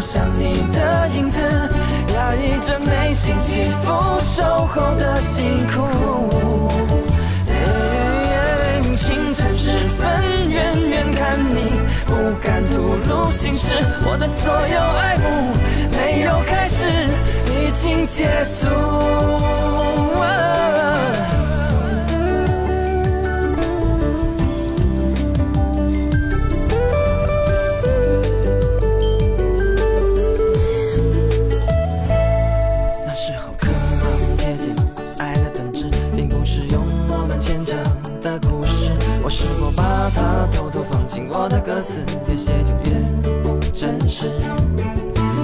像你的影子，压抑着内心起伏，守候的辛苦。清晨时分，远远看你，不敢吐露心事，我的所有爱慕，没有开始，已经结束。的歌词越写就越不真实。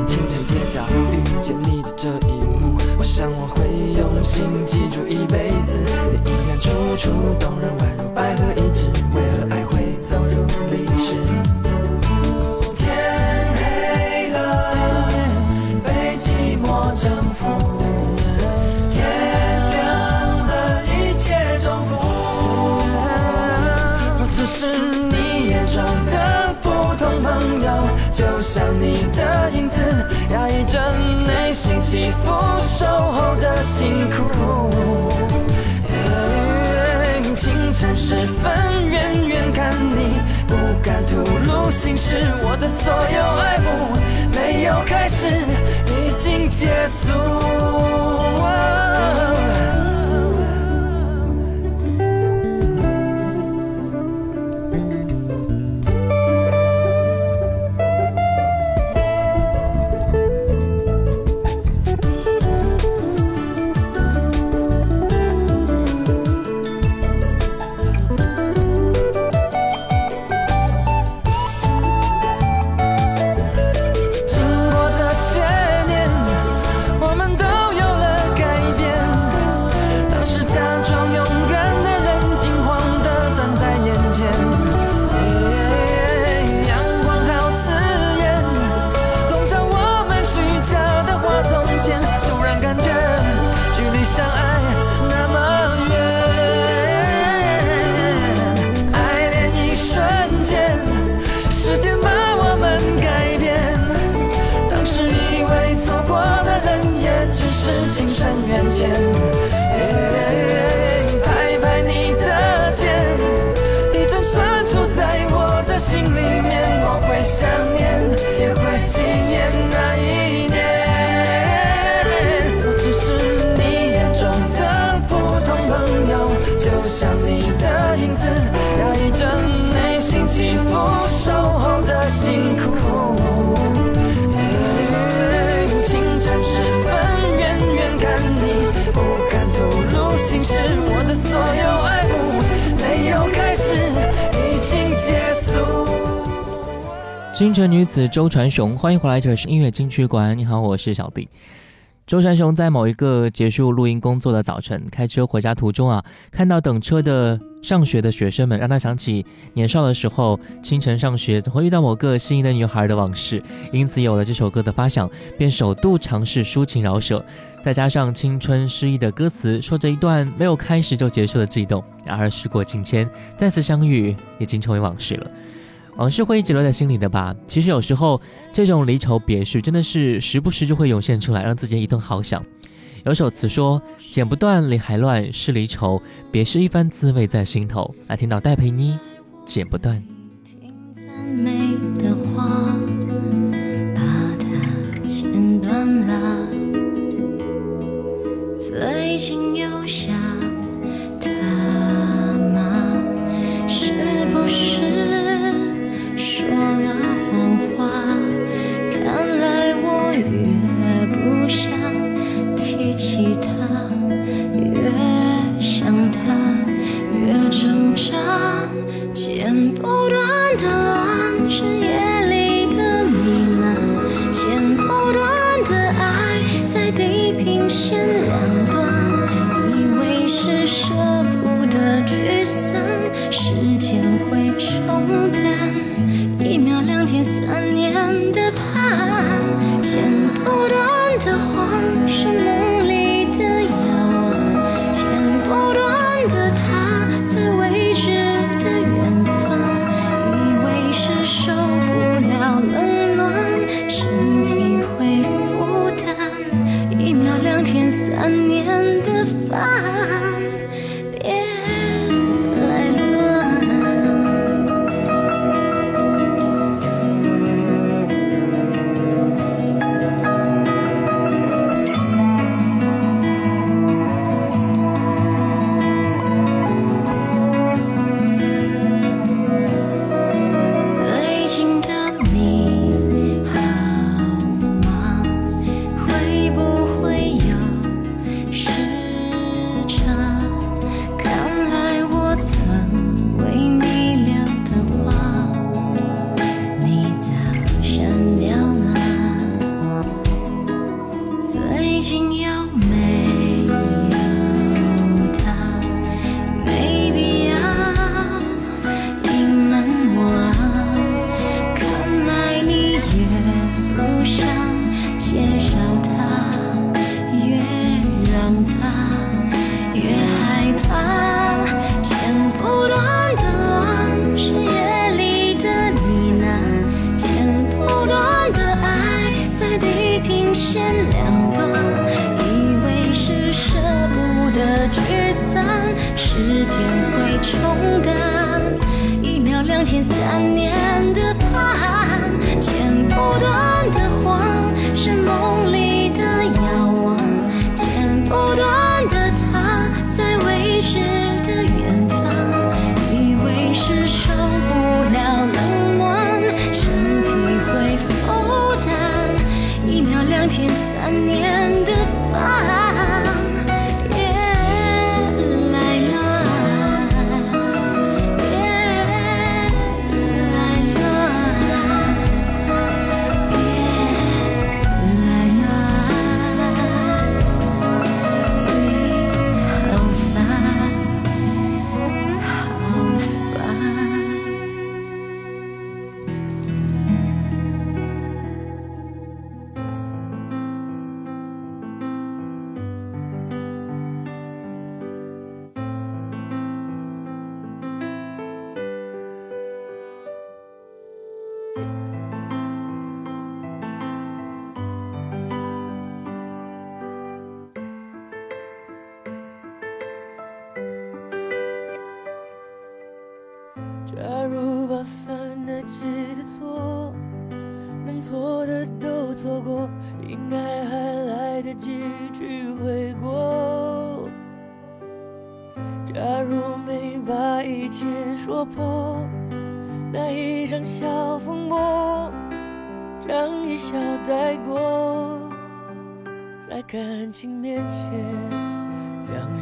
清晨街角遇见你的这一幕我想我会用心记住一辈子。你依然楚楚动人宛如百合一枝像你的影子，压抑着内心起伏，守候的辛苦。清晨时分，远远看你，不敢吐露心事，我的所有爱慕，没有开始，已经结束。清晨女子周传雄，欢迎回来。这里是音乐金曲馆，你好，我是小弟。周传雄在某一个结束录音工作的早晨开车回家途中啊，看到等车的上学的学生们，让他想起年少的时候，清晨上学，总会遇到某个心仪的女孩的往事。因此有了这首歌的发响，便首度尝试抒情、饶舌，再加上青春诗意的歌词，说着一段没有开始就结束的悸动。然而时过境迁，再次相遇已经成为往事了。往事会一直留在心里的吧。其实有时候，这种离愁别绪真的是时不时就会涌现出来，让自己一顿好想。有首词说：“剪不断，理还乱，是离愁别是一番滋味在心头。”来听到戴佩妮，《剪不断》。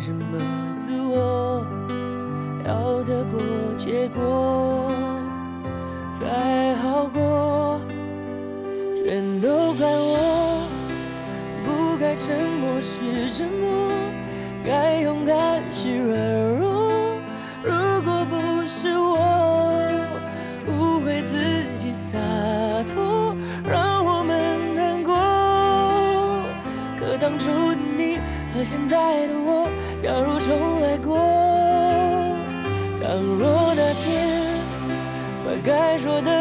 什么自我要得过且过才好过。全都怪我不该沉默时沉默。该说的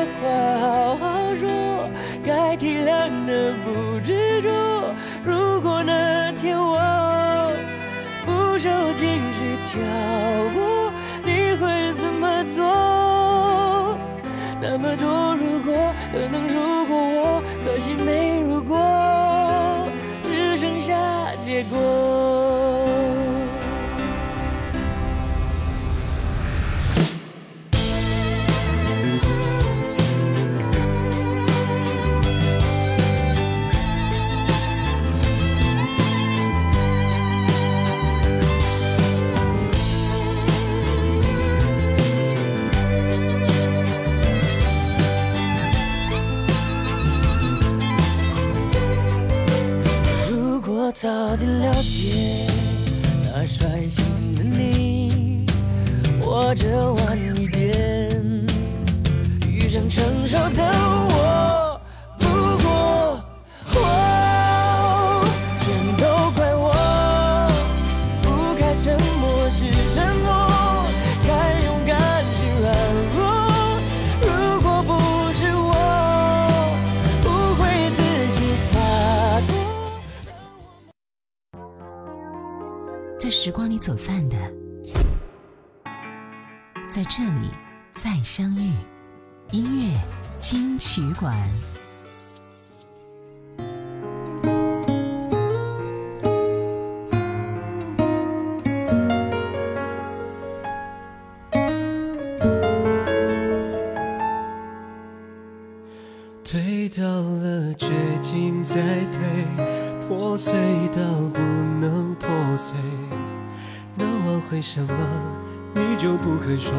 说，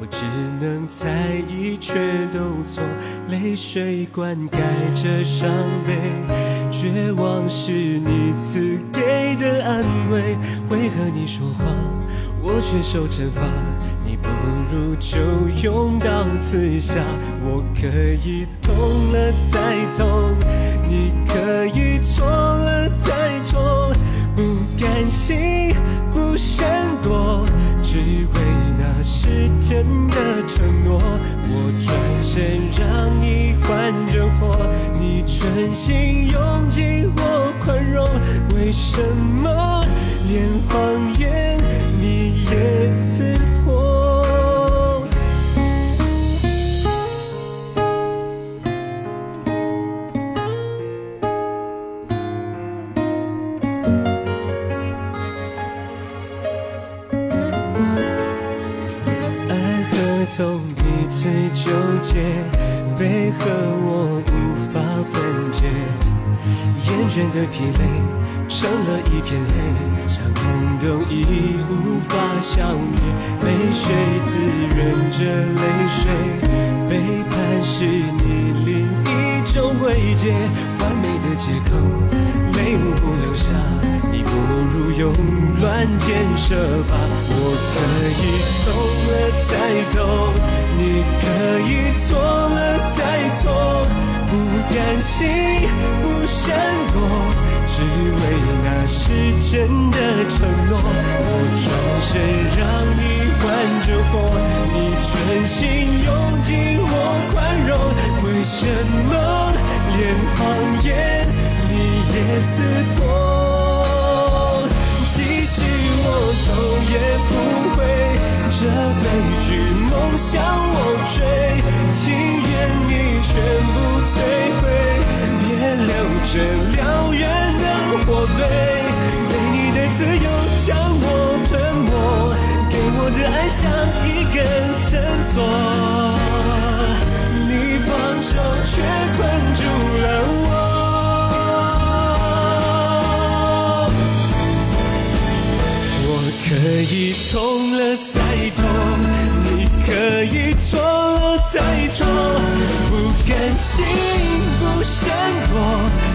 我只能猜疑却都错。泪水灌溉着伤悲，绝望是你赐给的安慰。为何你说谎，我却受惩罚？你不如就用刀刺下，我可以痛了再痛，你可以错了再错，不甘心，不闪躲，只为那时间的承诺。我转身让你换着活，你存心用尽我宽容，为什么连谎言你也刺次纠结，为何我无法分解，厌倦的疲累成了一片黑，伤痛都已无法消灭，泪水滋润着泪水，背叛是你另一种慰藉，完美的借口，泪无不留下，你不如用乱箭射吧，我可以痛了再痛，你可以错了再错，不甘心，不闪躲。只为那是真的承诺，我转身让你换着活，你存心用尽我宽容，为什么连谎言你也刺破？即使我头也不，这悲剧梦向我追，情愿你全部摧毁，别留着燎原的火堆。给你的自由将我吞没，给我的爱像一根绳索，你放手却困住了我。可以痛了再痛，你可以错了再错，不甘心，不闪躲，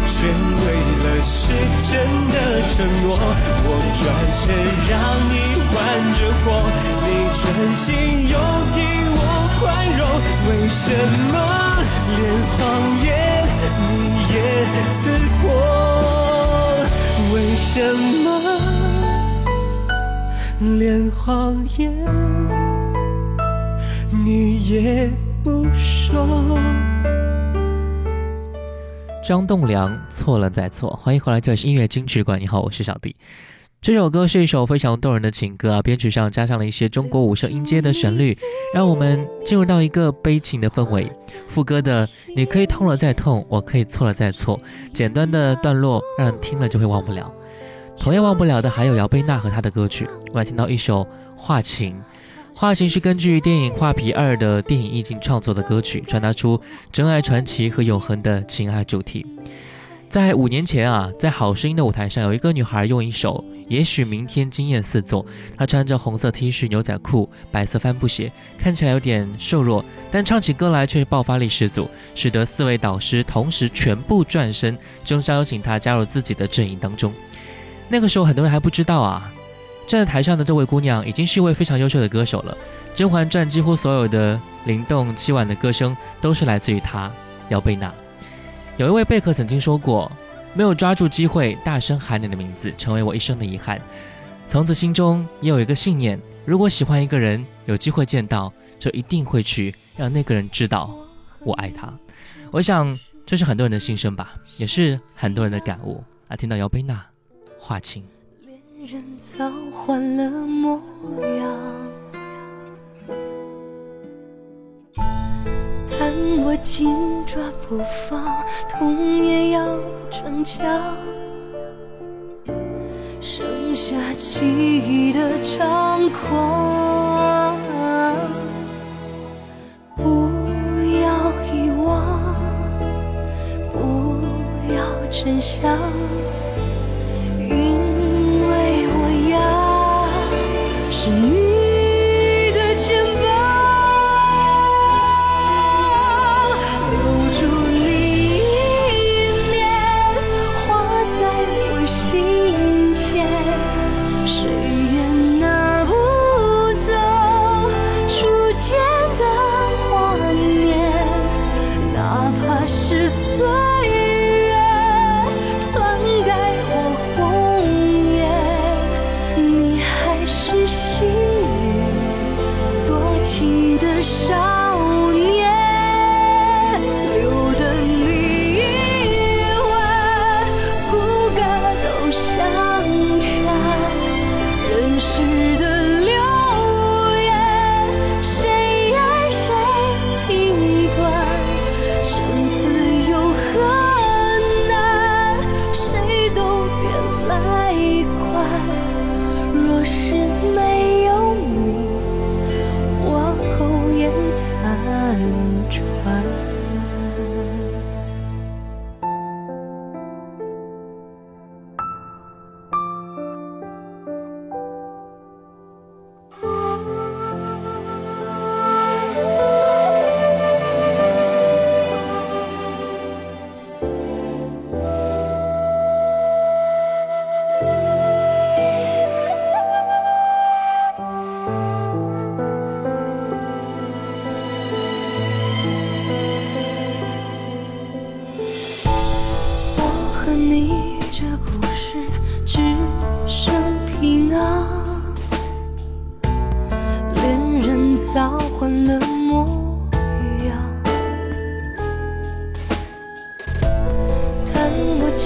却为了是真的承诺，我转身让你玩着火，你专心又替我宽容，为什么连谎言你也刺破？为什么连谎言你也不说？张栋梁错了再错，欢迎回来，这里是音乐金曲馆。你好，我是小弟。这首歌是一首非常动人的情歌啊，编曲上加上了一些中国五声音阶的旋律，让我们进入到一个悲情的氛围。副歌的“你可以痛了再痛，我可以错了再错”，简单的段落让人听了就会忘不了。同样忘不了的还有姚贝娜和她的歌曲。我来听到一首《画情》。画情是根据电影《画皮二》的电影意境创作的歌曲，传达出真爱传奇和永恒的情爱主题。在五年前啊，在好声音的舞台上，有一个女孩用一首《也许明天惊艳四座》，她穿着红色 T 恤、牛仔裤、白色帆布鞋，看起来有点瘦弱，但唱起歌来却爆发力十足，使得四位导师同时全部转身，争相邀请她加入自己的阵营当中。那个时候，很多人还不知道啊。站在台上的这位姑娘已经是一位非常优秀的歌手了，《甄嬛传》几乎所有的灵动凄婉的歌声都是来自于她，姚贝娜。有一位贝克曾经说过：“没有抓住机会大声喊你的名字，成为我一生的遗憾。”从此心中也有一个信念：如果喜欢一个人，有机会见到，就一定会去让那个人知道我爱他。我想这是很多人的心声吧，也是很多人的感悟。啊，听到姚贝娜，画情。人早换了模样，但我紧抓不放，痛也要逞强，剩下记忆的猖狂。不要遗忘，不要真相。是你情的伤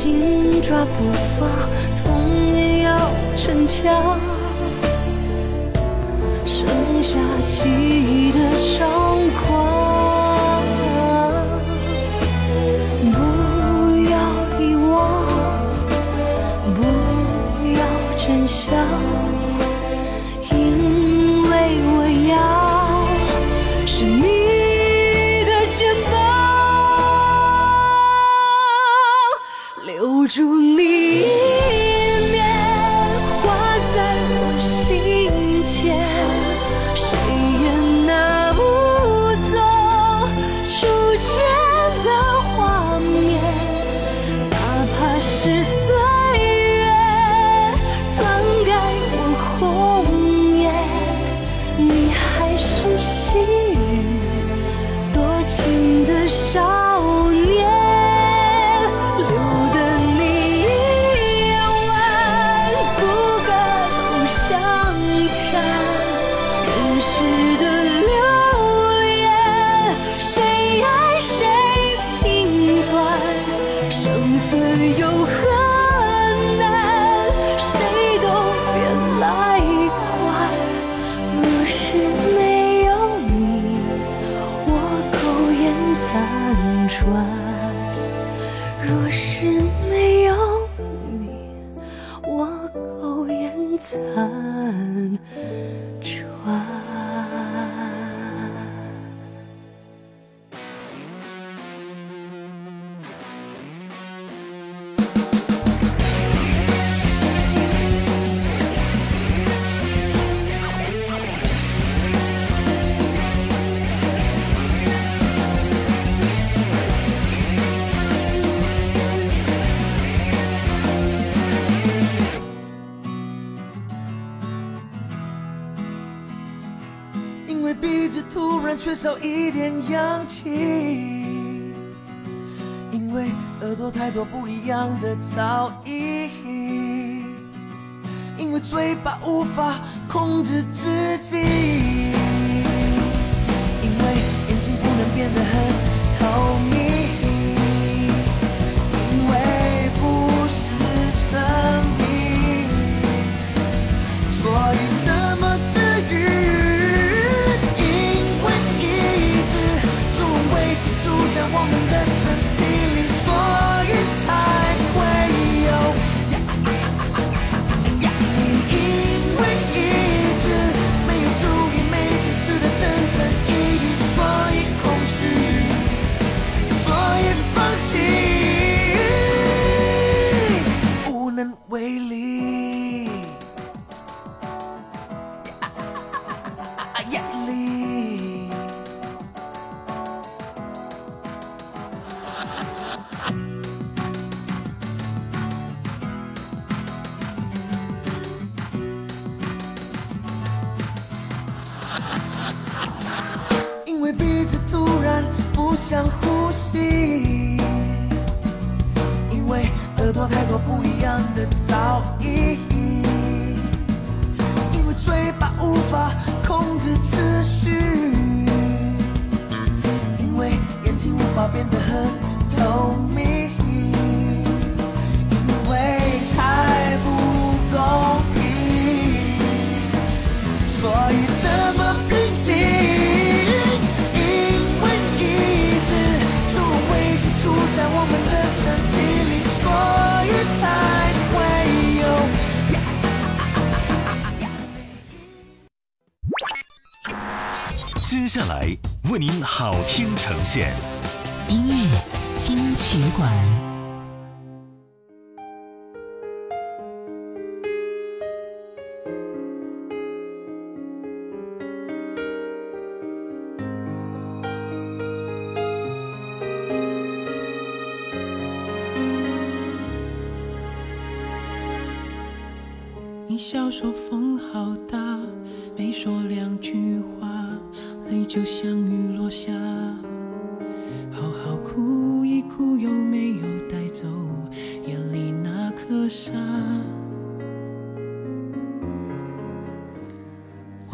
紧抓不放，痛也要逞强，剩下记忆的伤早已，因为嘴巴无法控制自己，因为眼睛不能变得很透明。因为不是生命，所以怎么治愈？因为一直作为寄住在我们的接下来为您好听呈现，音乐金曲馆，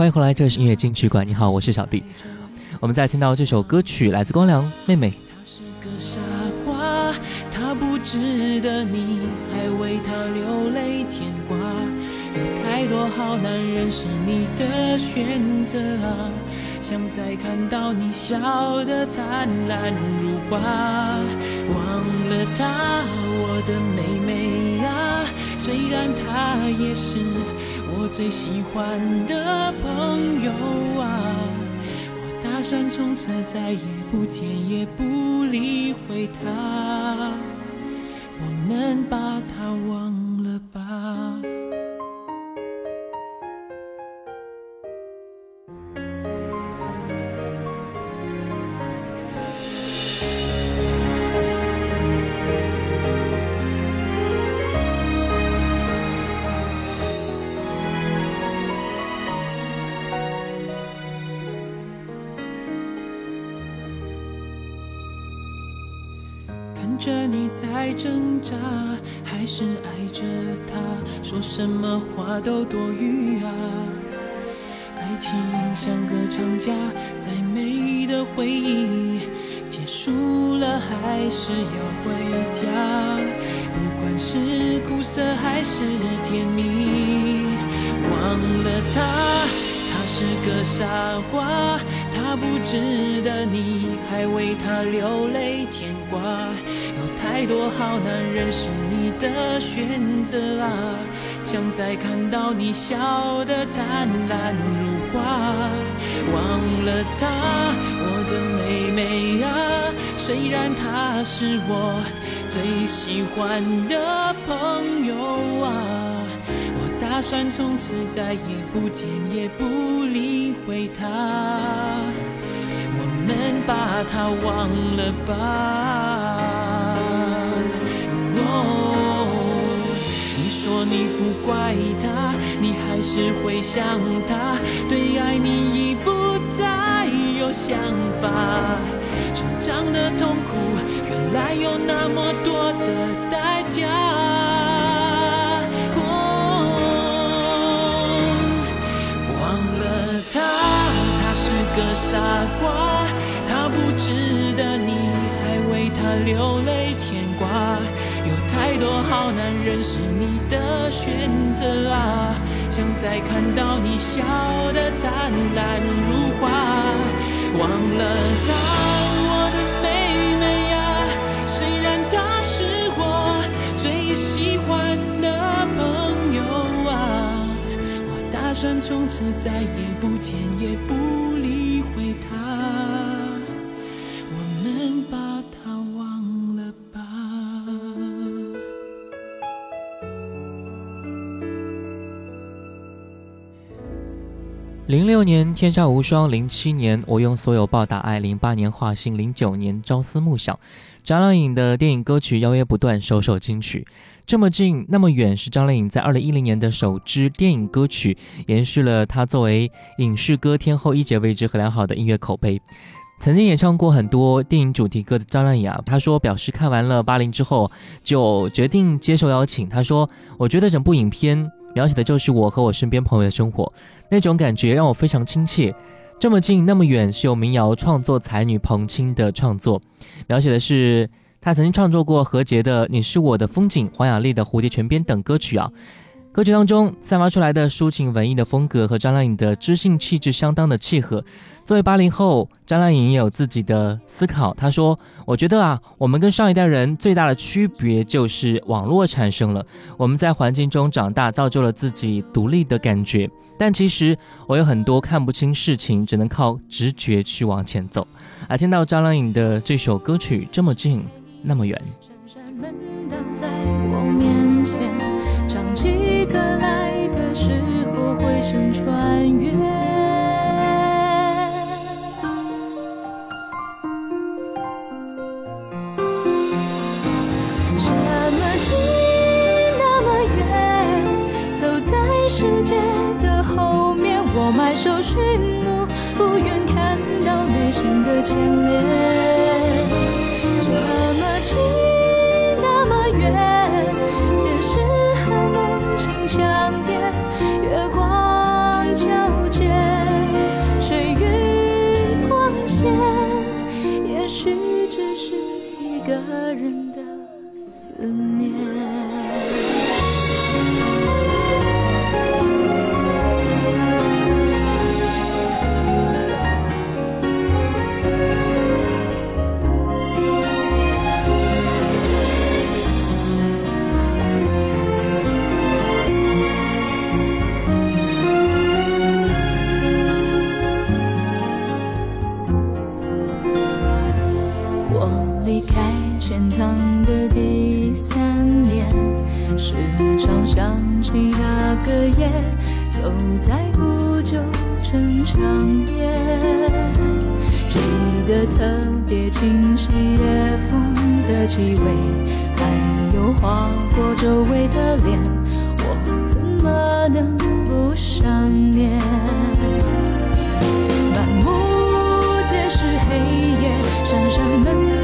欢迎回来，这是音乐金曲馆。你好，我是小弟。我们再听到这首歌曲，来自光良妹妹。她是个傻瓜，她不值得你还为他流泪牵挂。有太多好男人是你的选择啊，想再看到你笑得灿烂如花。忘了他，我的妹妹呀，虽然她也是最喜欢的朋友啊。我打算从此再也不见也不理会他，我们把他忘挣扎，还是爱着他，说什么话都多余啊。爱情像个长假，再美的回忆结束了，还是要回家。不管是苦涩还是甜蜜，忘了他，他是个傻瓜，他不值得你还为他流泪牵挂。太多好男人是你的选择啊，想再看到你笑得灿烂如花。忘了他，我的妹妹啊，虽然她是我最喜欢的朋友啊，我打算从此再也不见也不理会她，我们把她忘了吧。哦，你说你不怪他，你还是会想他，对爱你已不再有想法。成长的痛苦，原来有那么多的代价。忘了他，他是个傻瓜，他不值得你还为他流泪。太多好男人是你的选择啊，想再看到你笑得灿烂如花。忘了他。算从此再也不见也不理会他，我们把零六年天下无双，零七年我用所有报答爱，零八年画心，零九年朝思暮想。张靓颖的电影歌曲邀约不断，首首金曲。这么近，那么远，是张靓颖在二零一零年的首支电影歌曲，延续了她作为影视歌天后一姐位置和良好的音乐口碑。曾经演唱过很多电影主题歌的张靓颖啊，她说表示看完了《八零》之后，就决定接受邀请。她说：“我觉得整部影片描写的就是我和我身边朋友的生活，那种感觉让我非常亲切。这么近，那么远，是由民谣创作才女彭青的创作，描写的是。”她曾经创作过何洁的《你是我的风景》，黄雅莉的《蝴蝶泉边》等歌曲啊。歌曲当中散发出来的抒情文艺的风格和张靓颖的知性气质相当的契合。作为八零后，张靓颖也有自己的思考。她说：“我觉得啊，我们跟上一代人最大的区别就是网络产生了，我们在环境中长大，造就了自己独立的感觉。但其实我有很多看不清事情，只能靠直觉去往前走。”而听到张靓颖的这首歌曲这么近。那么远闪闪门在我面前几个来的时候回声穿越这么近那么远走在世界的后面我埋首寻路不愿看到内心的牵连。梦长夜，记得特别清晰，夜风的气味，还有划过周围的脸，我怎么能不想念？满目皆是黑夜，闪闪门。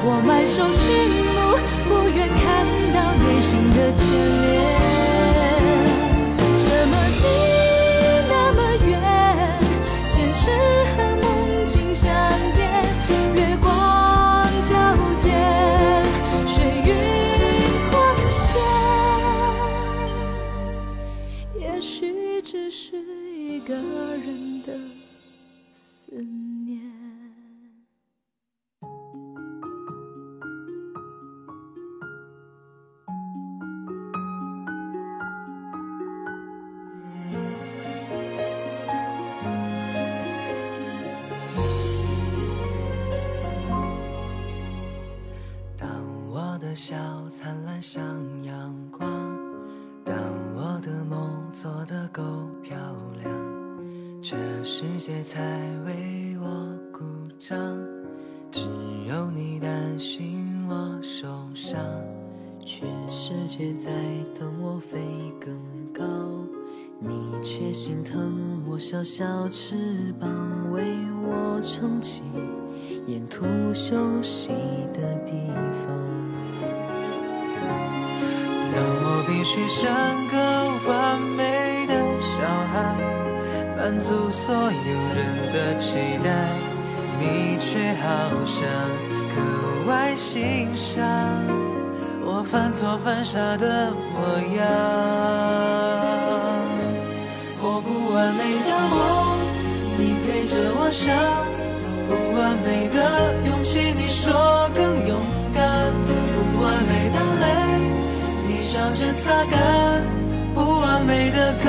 我埋首寻梦，不愿看到内心的凄。期待，你却好像格外欣赏我犯错犯傻的模样。我不完美的梦，你陪着我想；不完美的勇气，你说更勇敢；不完美的泪。你笑着擦干，不完美的歌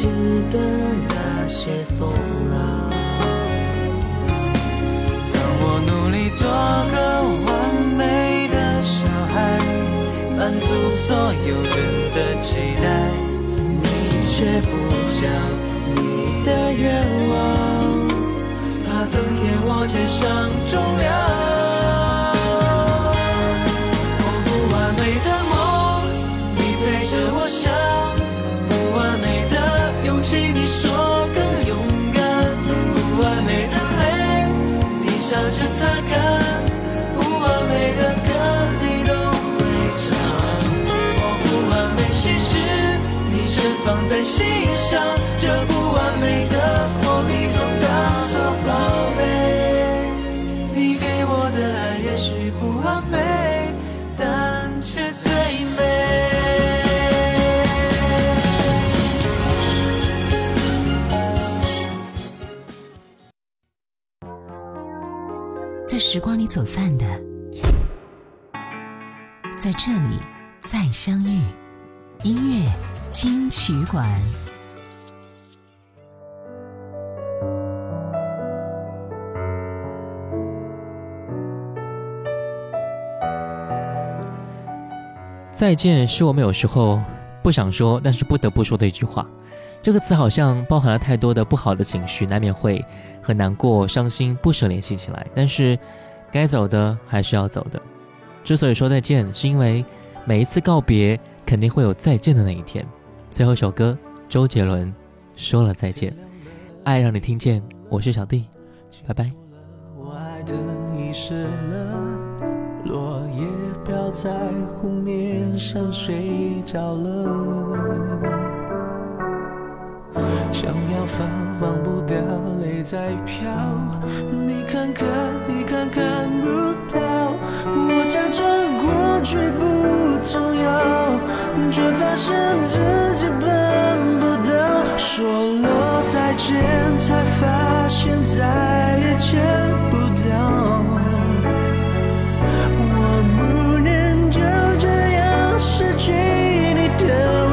值得那些风浪。当我努力做个完美的小孩，满足所有人的期待，你却不讲你的愿望，怕增添我肩上重量。时光里走散的，在这里再相遇。音乐金曲馆。再见是我们有时候不想说，但是不得不说的一句话。这个词好像包含了太多的不好的情绪，难免会很难过、伤心、不舍联系起来。但是，该走的还是要走的。之所以说再见，是因为每一次告别肯定会有再见的那一天。最后一首歌，周杰伦说了再见，爱让你听见。我是小弟，拜拜。我爱的遗失了，落叶飘在湖面上睡着了。想要放放不掉，泪在飘。你看看，你看看不到。我假装过去不重要，却发现自己办不到。说了再见，才发现再也见不到。我不能就这样失去你的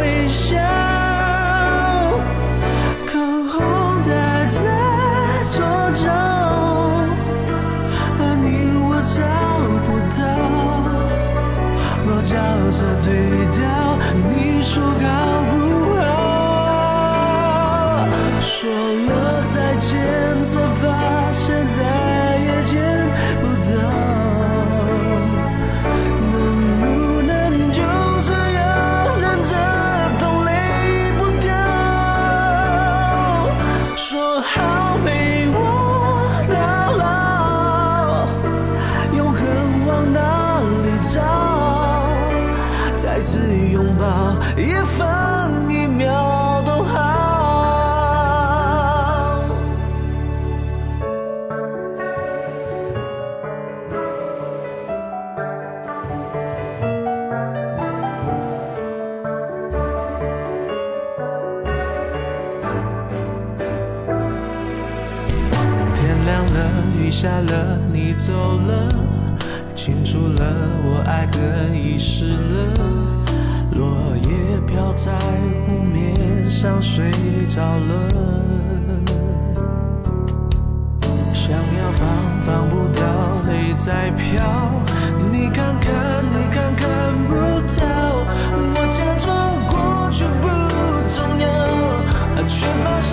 色对调你说好 If I 想睡着了想要放放不掉泪在飘你看看你看看不到我假装过去不重要却发现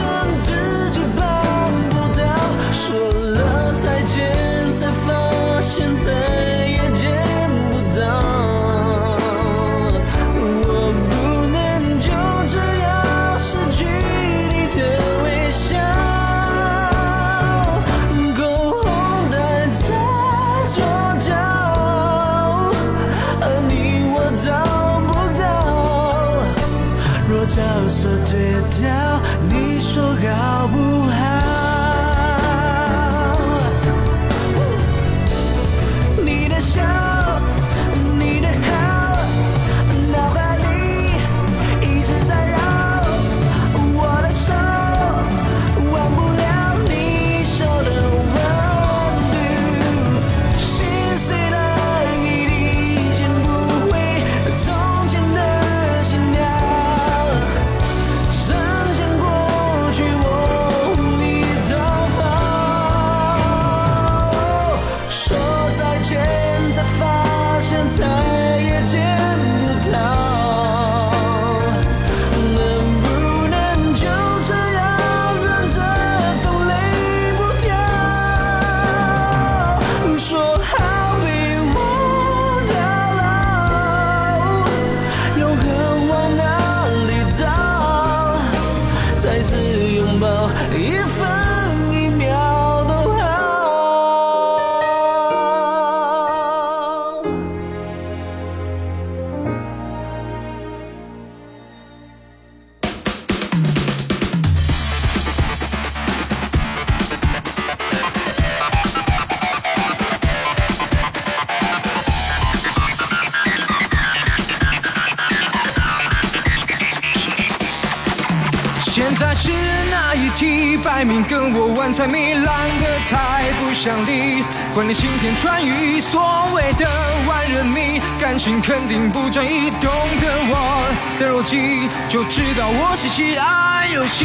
才糜烂的，才不想理，管你晴天穿雨，所谓的万人迷，感情肯定不专一，懂得我的逻辑，就知道我是喜爱游戏。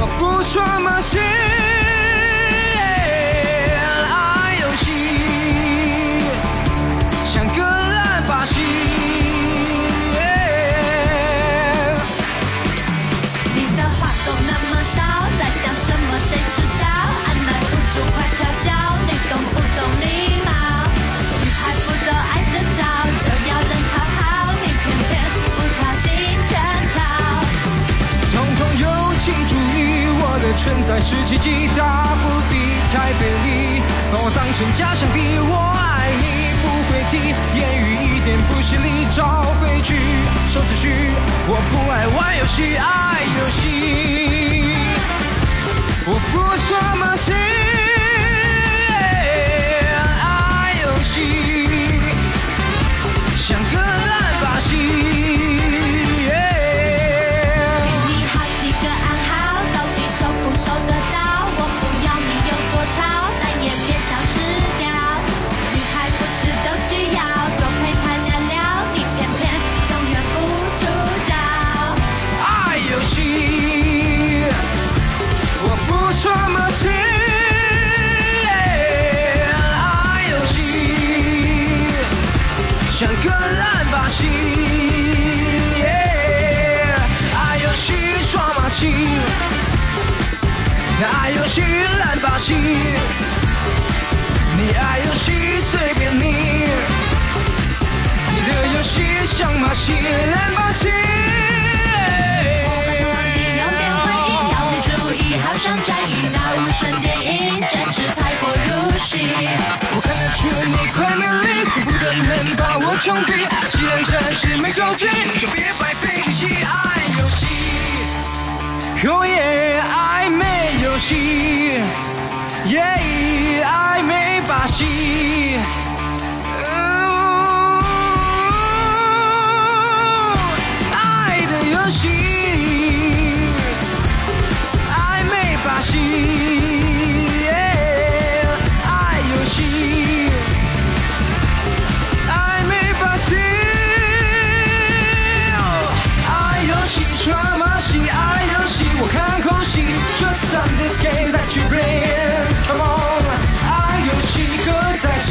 我不说，没事。存在是奇迹大不敌太费力把我当成假想敌我爱你不会提言语一点不犀利找规矩守秩序我不爱玩游戏爱游戏。我不耍马戏爱游戏？像个烂把戏心。Yeah 爱游戏耍马戏爱游戏烂把戏。你爱游戏随便你你的游戏像马戏烂把戏。我会玩泥要变花样要变意好像宅一那无声电影真是太过入戏我看得出你快乐力，恨不得能把我枪毙。既然暂时没着急，就别白费力气爱游戏。哦耶，暧昧游戏，耶，暧昧把戏。哦爱的游戏，暧昧把戏，昧把戏，爱游戏耍马戏，爱游戏我看空戏，Just stop this game that you play，Come on，爱游戏和在一起，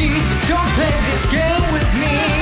Don't play this game。